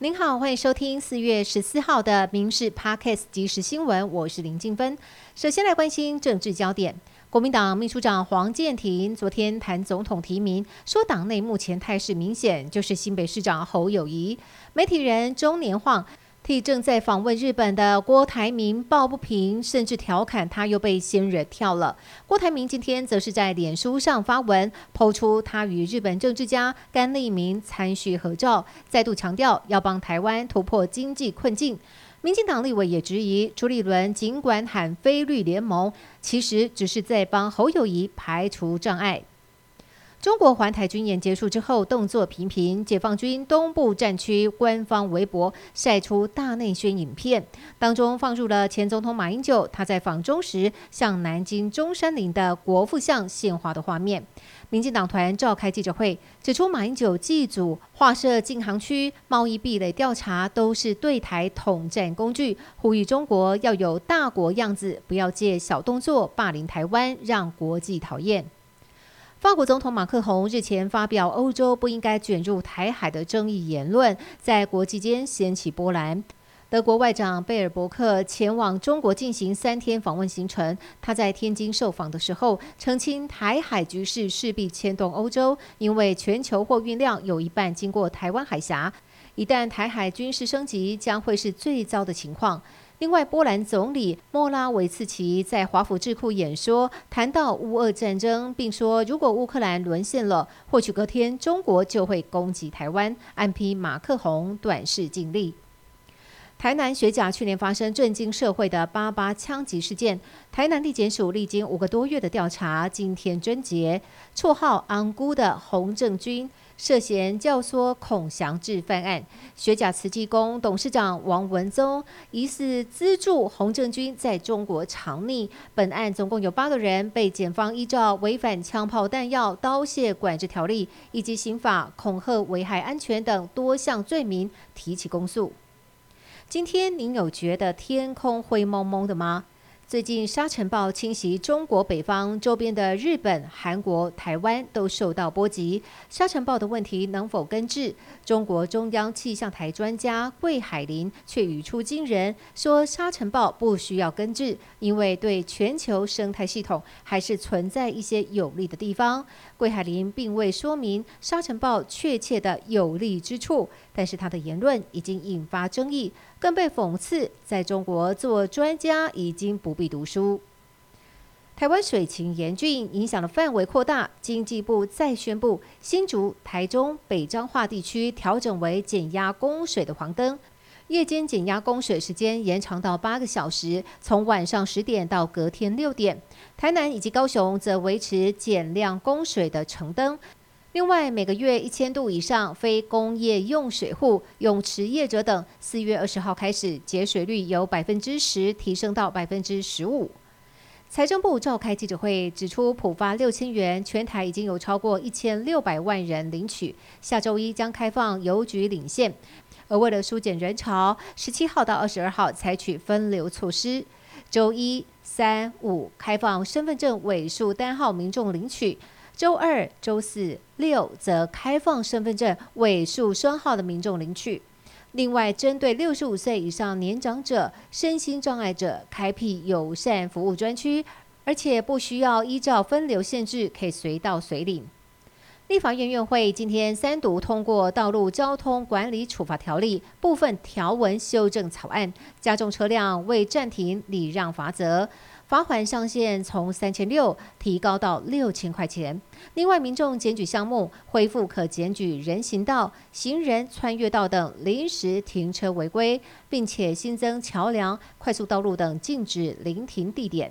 您好，欢迎收听四月十四号的《民事 Podcast 即时新闻》，我是林静芬。首先来关心政治焦点，国民党秘书长黄建庭昨天谈总统提名，说党内目前态势明显，就是新北市长侯友谊。媒体人中年晃。替正在访问日本的郭台铭抱不平，甚至调侃他又被仙人跳了。郭台铭今天则是在脸书上发文，抛出他与日本政治家甘利明参叙合照，再度强调要帮台湾突破经济困境。民进党立委也质疑朱立伦尽管喊非绿联盟，其实只是在帮侯友谊排除障碍。中国环台军演结束之后，动作频频。解放军东部战区官方微博晒出大内宣影片，当中放入了前总统马英九他在访中时向南京中山陵的国父像献花的画面。民进党团召开记者会，指出马英九祭祖、划设禁航区、贸易壁垒调查都是对台统战工具，呼吁中国要有大国样子，不要借小动作霸凌台湾，让国际讨厌。法国总统马克宏日前发表欧洲不应该卷入台海的争议言论，在国际间掀起波澜。德国外长贝尔伯克前往中国进行三天访问行程，他在天津受访的时候澄清，台海局势势必牵动欧洲，因为全球货运量有一半经过台湾海峡，一旦台海军事升级，将会是最糟的情况。另外，波兰总理莫拉维茨奇在华府智库演说，谈到乌俄战争，并说如果乌克兰沦陷了，或许隔天中国就会攻击台湾，暗批马克宏短视尽力。台南学甲去年发生震惊社会的八八枪击事件，台南地检署历经五个多月的调查，今天侦结绰号“昂姑”的洪正军。涉嫌教唆孔祥志犯案，学甲慈济宫董事长王文宗疑似资助洪正军在中国藏匿。本案总共有八个人被检方依照违反枪炮弹药刀械管制条例以及刑法恐吓危害安全等多项罪名提起公诉。今天您有觉得天空灰蒙蒙的吗？最近沙尘暴侵袭中国北方，周边的日本、韩国、台湾都受到波及。沙尘暴的问题能否根治？中国中央气象台专家桂海林却语出惊人，说沙尘暴不需要根治，因为对全球生态系统还是存在一些有利的地方。桂海林并未说明沙尘暴确切的有利之处，但是他的言论已经引发争议。更被讽刺，在中国做专家已经不必读书。台湾水情严峻，影响的范围扩大，经济部再宣布新竹、台中、北彰化地区调整为减压供水的黄灯，夜间减压供水时间延长到八个小时，从晚上十点到隔天六点。台南以及高雄则维持减量供水的橙灯。另外，每个月一千度以上非工业用水户、泳池业者等，四月二十号开始节水率由百分之十提升到百分之十五。财政部召开记者会，指出普发六千元，全台已经有超过一千六百万人领取，下周一将开放邮局领现。而为了疏解人潮，十七号到二十二号采取分流措施，周一、三、五开放身份证尾数单号民众领取。周二、周四、六则开放身份证尾数双号的民众领取。另外，针对六十五岁以上年长者、身心障碍者，开辟友善服务专区，而且不需要依照分流限制，可以随到随领。立法院院会今天三读通过《道路交通管理处罚条例》部分条文修正草案，加重车辆未暂停礼让罚则。罚款上限从三千六提高到六千块钱。另外，民众检举项目恢复可检举人行道、行人穿越道等临时停车违规，并且新增桥梁、快速道路等禁止临停地点。